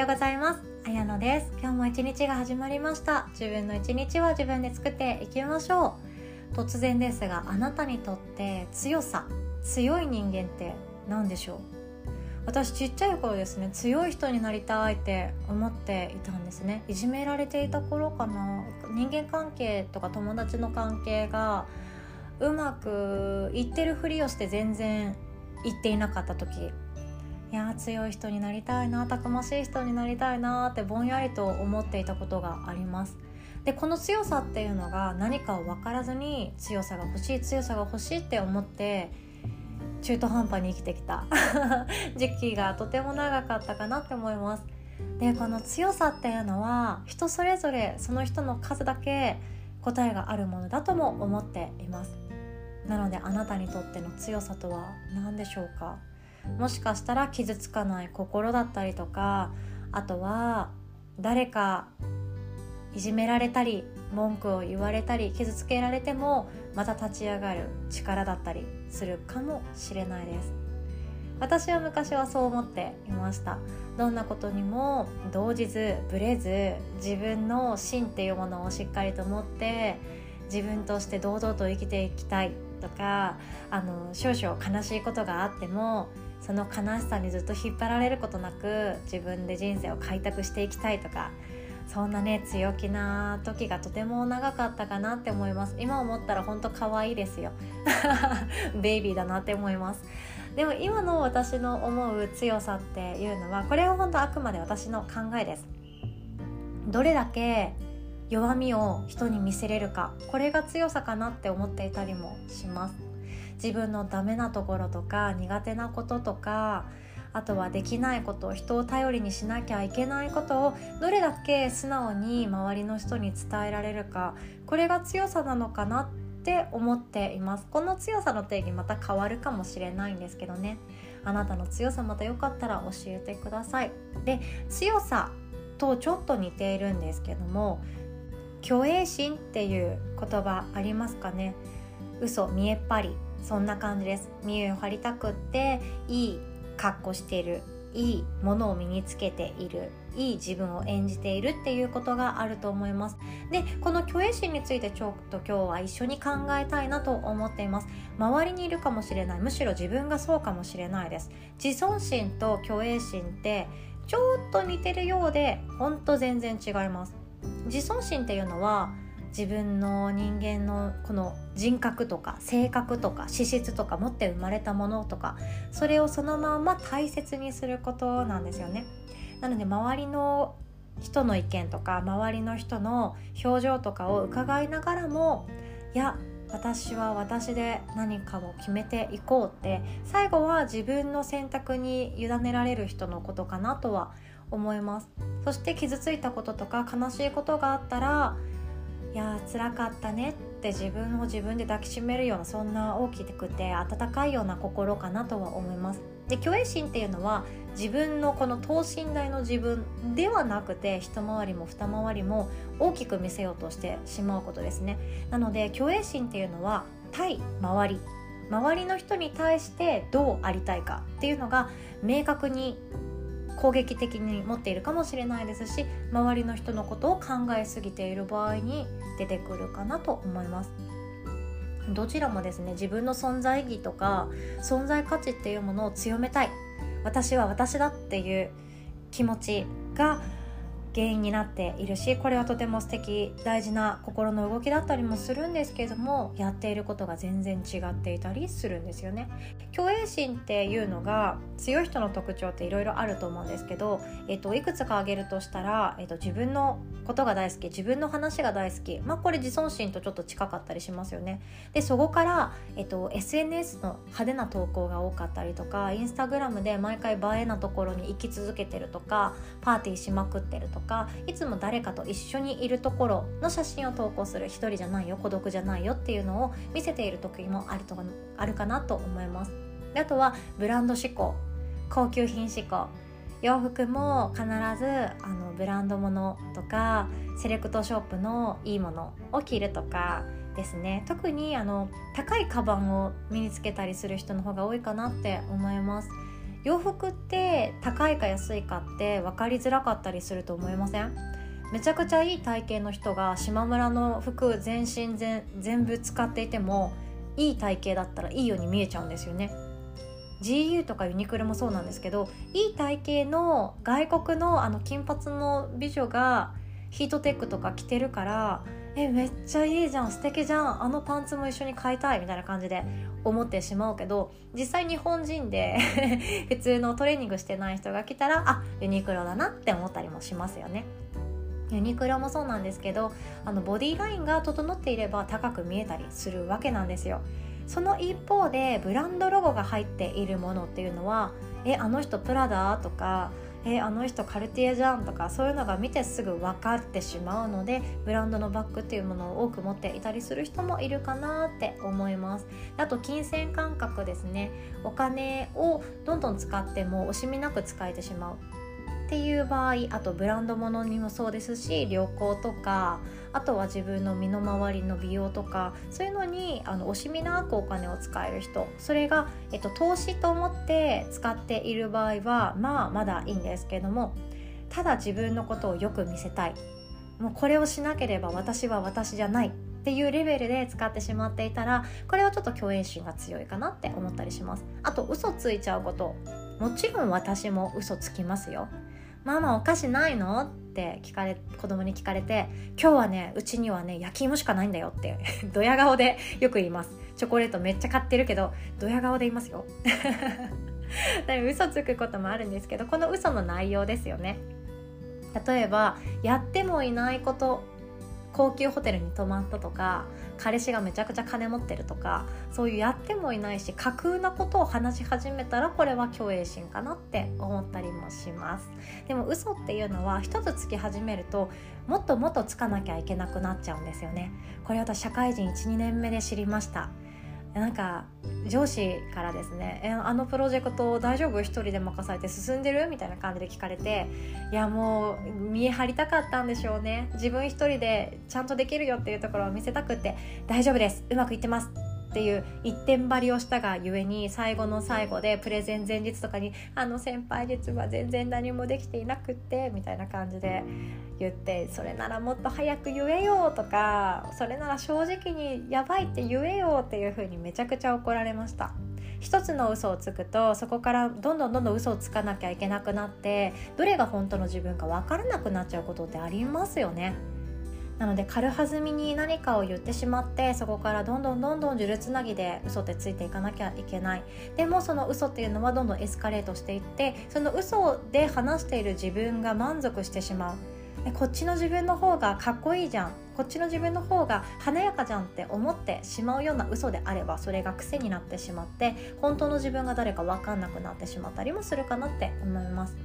ようございます。あやのです。今日も一日が始まりました。自分の一日は自分で作っていきましょう。突然ですがあなたにとって強さ強い人間って何でしょう？私ちっちゃい頃ですね強い人になりたいって思っていたんですね。いじめられていた頃かな。人間関係とか友達の関係がうまくいってるふりをして全然いっていなかった時いや強い人になりたいなたくましい人になりたいなってぼんやりと思っていたことがあります。でこの強さっていうのが何かを分からずに強さが欲しい強さが欲しいって思って中途半端に生きてきた。時期がとても長かったかなって思います。でこの強さっていうのは人それぞれその人の数だけ答えがあるものだとも思っています。なのであなたにとっての強さとは何でしょうか？もしかしたら傷つかない心だったりとかあとは誰かいじめられたり文句を言われたり傷つけられてもまた立ち上がる力だったりするかもしれないです。私は昔はそう思っていました。どんなことにも動じずぶれず自分の芯っていうものをしっかりと持って自分として堂々と生きていきたいとかあの少々悲しいことがあってもその悲しさにずっと引っ張られることなく自分で人生を開拓していきたいとかそんなね強気な時がとても長かったかなって思います。今思ったら本当可愛いですよ。ベイビーだなって思います。でも今の私の思う強さっていうのはこれは本当あくまで私の考えです。どれだけ弱みを人に見せれるかこれが強さかなって思っていたりもします。自分のダメなところとか苦手なこととかあとはできないことを人を頼りにしなきゃいけないことをどれだけ素直に周りの人に伝えられるかこれが強さなのかなって思っています。この強さの定義また変わるかもしれないんですけどね。あなたの強さまたよかったら教えてください。で強さとちょっと似ているんですけども虚栄心っていう言葉ありますかね。嘘見えっ張り。そんな感じです。見栄を張りたくっていい格好しているいいものを身につけているいい自分を演じているっていうことがあると思います。でこの虚栄心についてちょっと今日は一緒に考えたいなと思っています。周りにいるかもしれない。むしろ自分がそうかもしれないです。自尊心と虚栄心ってちょっと似てるようでほんと全然違います。自尊心っていうのは自分の人間のこの人格とか性格とか資質とか持って生まれたものとかそれをそのまま大切にすることなんですよね。なので周りの人の意見とか周りの人の表情とかを伺いながらもいや私は私で何かを決めていこうって最後は自分の選択に委ねられる人のことかなとは思いますそして傷ついたこととか悲しいことがあったらいや辛かったねって自分を自分で抱きしめるようなそんな大きくて温かいような心かなとは思います。で虚栄心っていうのは自分のこの等身大の自分ではなくて一回りも二回りも大きく見せようとしてしまうことですね。なので虚栄心っていうのは対周り。周りの人に対してどうありたいかっていうのが明確に攻撃的に持っているかもしれないですし周りの人のことを考えすぎている場合に出てくるかなと思います。どちらもですね自分の存在意義とか存在価値っていうものを強めたい。私は私だっていう気持ちが原因になっているしこれはとても素敵大事な心の動きだったりもするんですけれどもやっていることが全然違っていたりするんですよね。虚栄心っていうのが強い人の特徴っていろいろあると思うんですけど、えっと、いくつか挙げるとしたら、えっと、自分のことが大好き自分の話が大好き、まあ、これ自尊心とちょっと近かったりしますよね。でそこから、えっと、SNS の派手な投稿が多かったりとかインスタグラムで毎回映えなところに行き続けてるとかパーティーしまくってるとかかいつも誰かと一緒にいるところの写真を投稿する一人じゃないよ孤独じゃないよっていうのを見せている時もあるとあるかなと思います。であとはブランド志向高級品志向。洋服も必ずあのブランド物とかセレクトショップのいいものを着るとかですね。特にあの高いカバンを身につけたりする人の方が多いかなって思います。洋服って高いか安いかって分かりづらかったりすると思いません？めちゃくちゃいい体型の人が島村の服全身全全部使っていてもいい体型だったらいいように見えちゃうんですよね。GU とかユニクロもそうなんですけどいい体型の外国のあの金髪の美女がヒートテックとか着てるからえめっちゃいいじゃん素敵じゃんあのパンツも一緒に買いたいみたいな感じで思ってしまうけど実際日本人で 普通のトレーニングしてない人が来たらあユニクロだなって思ったりもしますよね。ユニクロもそうなんですけどあのボディラインが整っていれば高く見えたりするわけなんですよ。その一方でブランドロゴが入っているものっていうのはえあの人プラダとかえあの人カルティエじゃんとかそういうのが見てすぐ分かってしまうのでブランドのバッグっていうものを多く持っていたりする人もいるかなって思います。あと金銭感覚ですね。お金をどんどん使っても惜しみなく使えてしまう。っていう場合あとブランド物にもそうですし旅行とかあとは自分の身の回りの美容とかそういうのにあの惜しみなくお金を使える人それが、えっと、投資と思って使っている場合はまあまだいいんですけどもただ自分のことをよく見せたい。もうこれをしなければ私は私じゃない。っていうレベルで使ってしまっていたらこれはちょっと共演心が強いかなって思ったりします。あと嘘ついちゃうこと。もちろん私も嘘つきますよ。ママお菓子ないの?」って聞かれ子供に聞かれて「今日はねうちにはね焼き芋しかないんだよ」って ドヤ顔でよく言います。チョコレートめっちゃ買ってるけどドヤ顔で言いますよ。嘘つくこともあるんですけどこの嘘の内容ですよね。例えばやってもいないこと高級ホテルに泊まったとか彼氏がめちゃくちゃ金持ってるとかそういうやってもいないし架空なことを話し始めたらこれは虚栄心かなって思ったりもします。でも嘘っていうのは一つつき始めるともっともっとつかなきゃいけなくなっちゃうんですよね。これ私社会人12年目で知りました。なんか上司からですね「えあのプロジェクト大丈夫？一人で任されて進んでる?」みたいな感じで聞かれていやもう見え張りたかったんでしょうね。自分一人でちゃんとできるよっていうところを見せたくって「大丈夫です。うまくいってます」っていう一点張りをしたがゆえに最後の最後でプレゼン前日とかに「あの先輩実は全然何もできていなくって」みたいな感じで言って「それならもっと早く言えよ」とか「それなら正直にやばいって言えよ」っていう風にめちゃくちゃ怒られました。一つの嘘をつくとそこからどんどんどんどん嘘をつかなきゃいけなくなってどれが本当の自分か分からなくなっちゃうことってありますよね。なので軽はずみに何かを言ってしまってそこからどんどんどんどん呪術つなぎで嘘ってついていかなきゃいけない。でもその嘘っていうのはどんどんエスカレートしていってその嘘で話している自分が満足してしまう。こっちの自分の方がかっこいいじゃん。こっちの自分の方が華やかじゃんって思ってしまうような嘘であればそれが癖になってしまって本当の自分が誰か分かんなくなってしまったりもするかなって思います。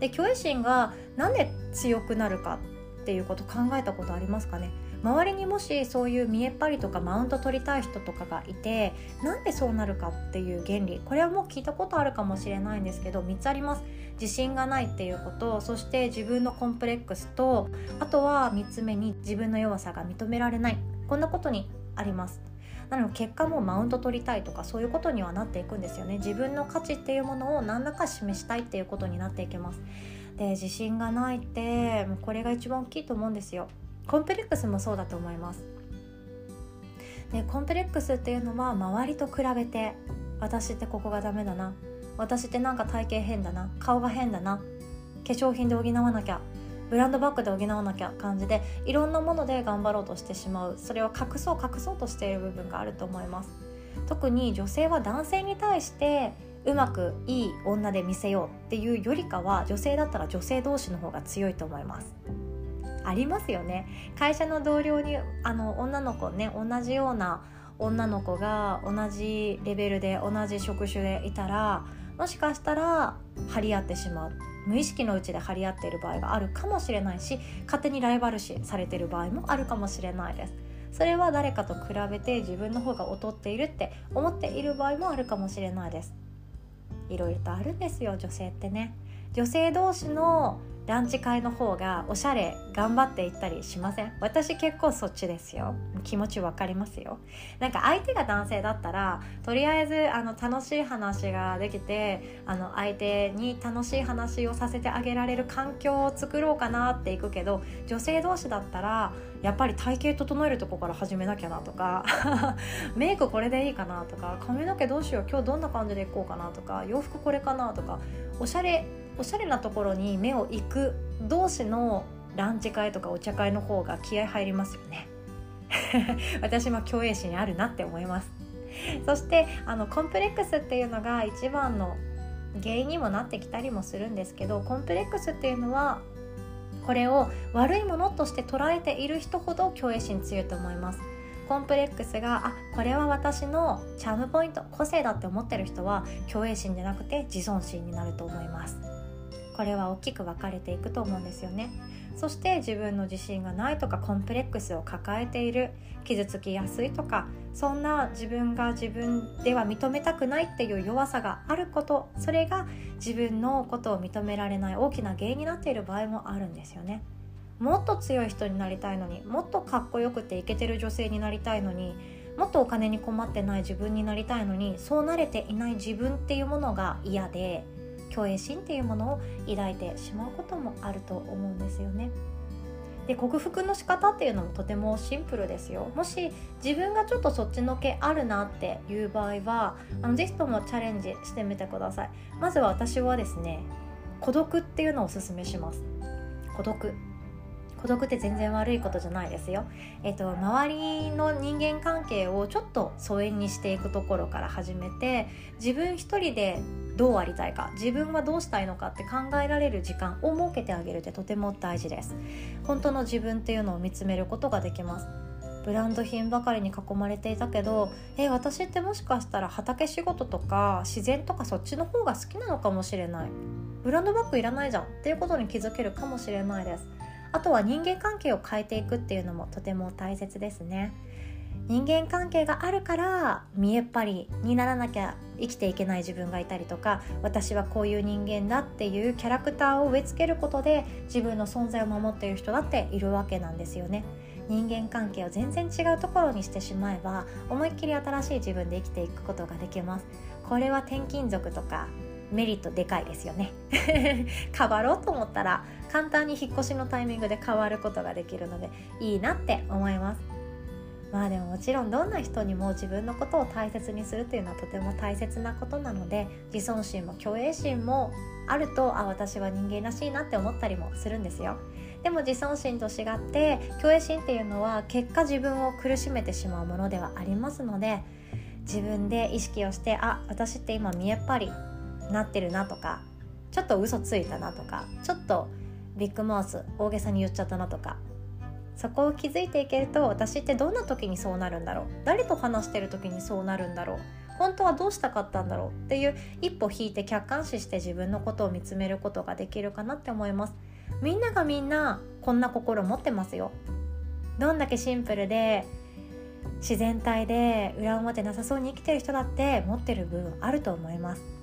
で虚栄心がなんで強くなるかっていうこと考えたことありますかね？周りにもしそういう見えっ張りとかマウント取りたい人とかがいてなんでそうなるかっていう原理。これはもう聞いたことあるかもしれないんですけど3つあります。自信がないっていうことそして自分のコンプレックスとあとは3つ目に自分の弱さが認められない。こんなことにあります。なので結果もマウント取りたいとかそういうことにはなっていくんですよね。自分の価値っていうものを何らか示したいっていうことになっていきます。で自信がないってもうこれが一番大きいと思うんですよ。コンプレックスもそうだと思います。でコンプレックスっていうのは周りと比べて私ってここがダメだな。私ってなんか体型変だな。顔が変だな。化粧品で補わなきゃ。ブランドバッグで補わなきゃ。感じでいろんなもので頑張ろうとしてしまう。それを隠そう隠そうとしている部分があると思います。特に女性は男性に対してうまくいい女で見せようっていうよりかは女性だったら女性同士の方が強いと思います。ありますよね。会社の同僚にあの女の子ね同じような女の子が同じレベルで同じ職種でいたらもしかしたら張り合ってしまう。無意識のうちで張り合っている場合があるかもしれないし勝手にライバル視されてる場合もあるかもしれないです。それは誰かと比べて自分の方が劣っているって思っている場合もあるかもしれないです。いろいろとあるんですよ女性ってね。女性同士のランチ会の方がおしゃれ頑張っていったりしません？私結構そっちですよ。気持ち分かりますよ。なんか相手が男性だったらとりあえずあの楽しい話ができてあの相手に楽しい話をさせてあげられる環境を作ろうかなっていくけど女性同士だったらやっぱり体型整えるとこから始めなきゃなとか メイクこれでいいかなとか髪の毛どうしよう今日どんな感じでいこうかなとか洋服これかなとかおしゃれおしゃれなところに目を行く同士のランチ会とかお茶会の方が気合入りますよね。私も共栄心あるなって思います。そしてあのコンプレックスっていうのが一番の原因にもなってきたりもするんですけどコンプレックスっていうのはこれを悪いものとして捉えている人ほど共栄心強いと思います。コンプレックスがあこれは私のチャームポイント個性だって思ってる人は共栄心じゃなくて自尊心になると思います。これは大きく分かれていくと思うんですよね。そして自分の自信がないとかコンプレックスを抱えている傷つきやすいとかそんな自分が自分では認めたくないっていう弱さがあることそれが自分のことを認められない大きな原因になっている場合もあるんですよね。もっと強い人になりたいのにもっとかっこよくてイケてる女性になりたいのにもっとお金に困ってない自分になりたいのにそうなれていない自分っていうものが嫌で虚栄心っていうものを抱いてしまうこともあると思うんですよね。で克服の仕方っていうのもとてもシンプルですよ。もし自分がちょっとそっちのけあるなっていう場合はあのぜひともチャレンジしてみてください。まずは私はですね孤独っていうのをおすすめします。孤独。孤独って全然悪いことじゃないですよ。えっと、周りの人間関係をちょっと疎遠にしていくところから始めて自分一人でどうありたいか自分はどうしたいのかって考えられる時間を設けてあげるってとても大事です。本当の自分っていうのを見つめることができます。ブランド品ばかりに囲まれていたけどえ私ってもしかしたら畑仕事とか自然とかそっちの方が好きなのかもしれない。ブランドバッグいらないじゃんっていうことに気づけるかもしれないです。あとは人間関係を変えていくっていうのもとても大切ですね。人間関係があるから見えっ張りにならなきゃ生きていけない自分がいたりとか私はこういう人間だっていうキャラクターを植え付けることで自分の存在を守っている人だっているわけなんですよね。人間関係を全然違うところにしてしまえば思いっきり新しい自分で生きていくことができます。これは転勤族とかメリットでかいですよね。変わろうと思ったら簡単に引っ越しのタイミングで変わることができるのでいいなって思います。まあでももちろんどんな人にも自分のことを大切にするというのはとても大切なことなので自尊心も虚栄心もあるとあ私は人間らしいなって思ったりもするんですよ。でも自尊心と違って虚栄心っていうのは結果自分を苦しめてしまうものではありますので自分で意識をしてあ私って今見えっ張りなってるなとかちょっと嘘ついたなとかちょっとビッグマウス大げさに言っちゃったなとかそこを気づいていけると私ってどんな時にそうなるんだろう誰と話してる時にそうなるんだろう本当はどうしたかったんだろうっていう一歩引いて客観視して自分のことを見つめることができるかなって思います。みんながみんなこんな心持ってますよ。どんだけシンプルで自然体で裏表なさそうに生きてる人だって持ってる部分あると思います。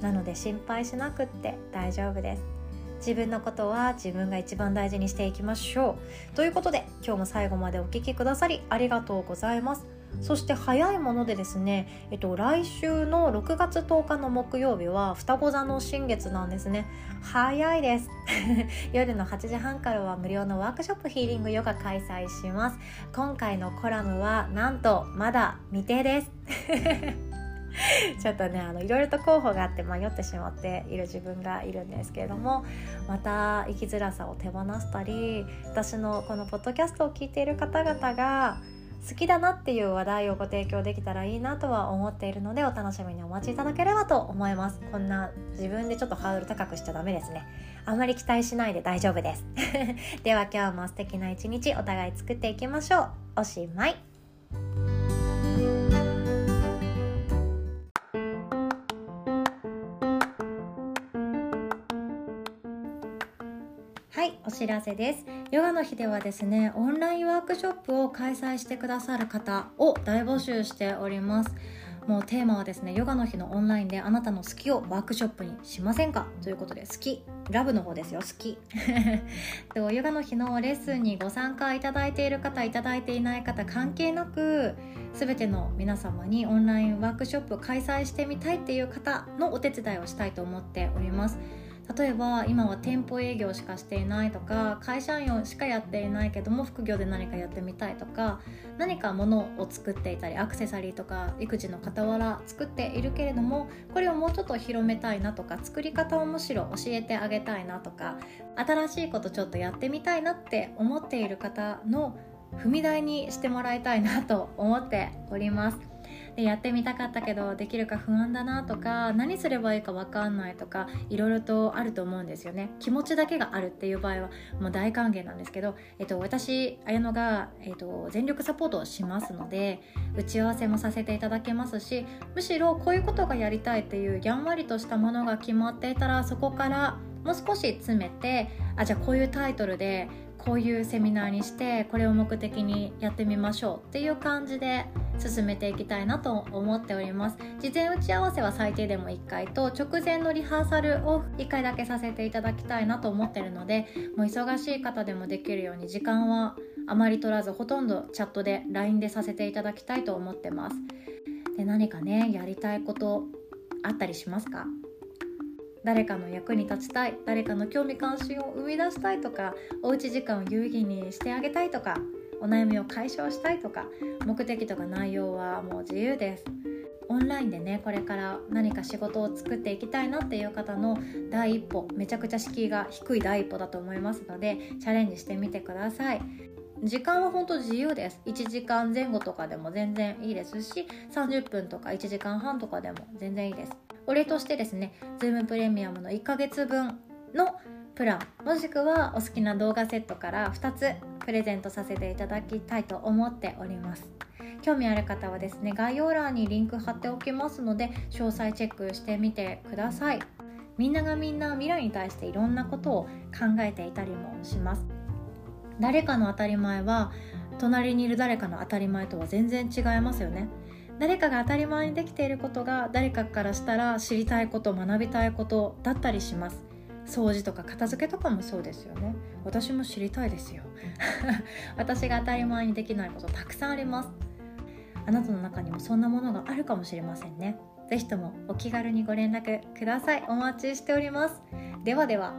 なので心配しなくって大丈夫です。自分のことは自分が一番大事にしていきましょう。ということで今日も最後までお聴きくださりありがとうございます。そして早いものでですね、えっと、来週の6月10日の木曜日は双子座の新月なんですね。早いです。夜の8時半からは無料のワークショップヒーリングヨガ開催します。今回のコラムはなんとまだ未定です。ちょっとねあのいろいろと候補があって迷ってしまっている自分がいるんですけれどもまた生きづらさを手放したり私のこのポッドキャストを聞いている方々が好きだなっていう話題をご提供できたらいいなとは思っているのでお楽しみにお待ちいただければと思います。こんな自分でちょっとハードル高くしちゃダメですね。あんまり期待しないで大丈夫です。では今日も素敵な一日お互い作っていきましょう。おしまい。知らせです。ヨガの日ではですねオンラインワークショップを開催してくださる方を大募集しております。もうテーマはですねヨガの日のオンラインであなたの好きをワークショップにしませんか？ということで好き。ラブの方ですよ好き。とヨガの日のレッスンにご参加いただいている方いただいていない方関係なく全ての皆様にオンラインワークショップを開催してみたいっていう方のお手伝いをしたいと思っております。例えば今は店舗営業しかしていないとか会社員しかやっていないけども副業で何かやってみたいとか何か物を作っていたりアクセサリーとか育児の傍ら作っているけれどもこれをもうちょっと広めたいなとか作り方をむしろ教えてあげたいなとか新しいことちょっとやってみたいなって思っている方の踏み台にしてもらいたいなと思っております。でやってみたかったけどできるか不安だなとか何すればいいか分かんないとかいろいろとあると思うんですよね。気持ちだけがあるっていう場合はもう大歓迎なんですけど、えっと、私綾乃が、えっと、全力サポートをしますので打ち合わせもさせていただけますしむしろこういうことがやりたいっていうやんわりとしたものが決まっていたらそこからもう少し詰めてあじゃあこういうタイトルでこういうセミナーにしてこれを目的にやってみましょうっていう感じで進めていきたいなと思っております。事前打ち合わせは最低でも1回と直前のリハーサルを1回だけさせていただきたいなと思ってるのでもう忙しい方でもできるように時間はあまり取らずほとんどチャットで LINE でさせていただきたいと思ってます。で何かねやりたいことあったりしますか？誰かの役に立ちたい誰かの興味関心を生み出したいとかおうち時間を有意義にしてあげたいとかお悩みを解消したいとか目的とか内容はもう自由です。オンラインでねこれから何か仕事を作っていきたいなっていう方の第一歩めちゃくちゃ敷居が低い第一歩だと思いますのでチャレンジしてみてください。時間は本当自由です。1時間前後とかでも全然いいですし30分とか1時間半とかでも全然いいです。お礼としてですね Zoom プレミアムの1ヶ月分のプランもしくはお好きな動画セットから2つプレゼントさせていただきたいと思っております。興味ある方はですね概要欄にリンク貼っておきますので詳細チェックしてみてください。みんながみんな未来に対していろんなことを考えていたりもします。誰かの当たり前は隣にいる誰かの当たり前とは全然違いますよね。誰かが当たり前にできていることが誰かからしたら知りたいこと学びたいことだったりします。掃除とか片付けとかもそうですよね。私も知りたいですよ。私が当たり前にできないことたくさんあります。あなたの中にもそんなものがあるかもしれませんね。是非ともお気軽にご連絡ください。お待ちしております。ではでは。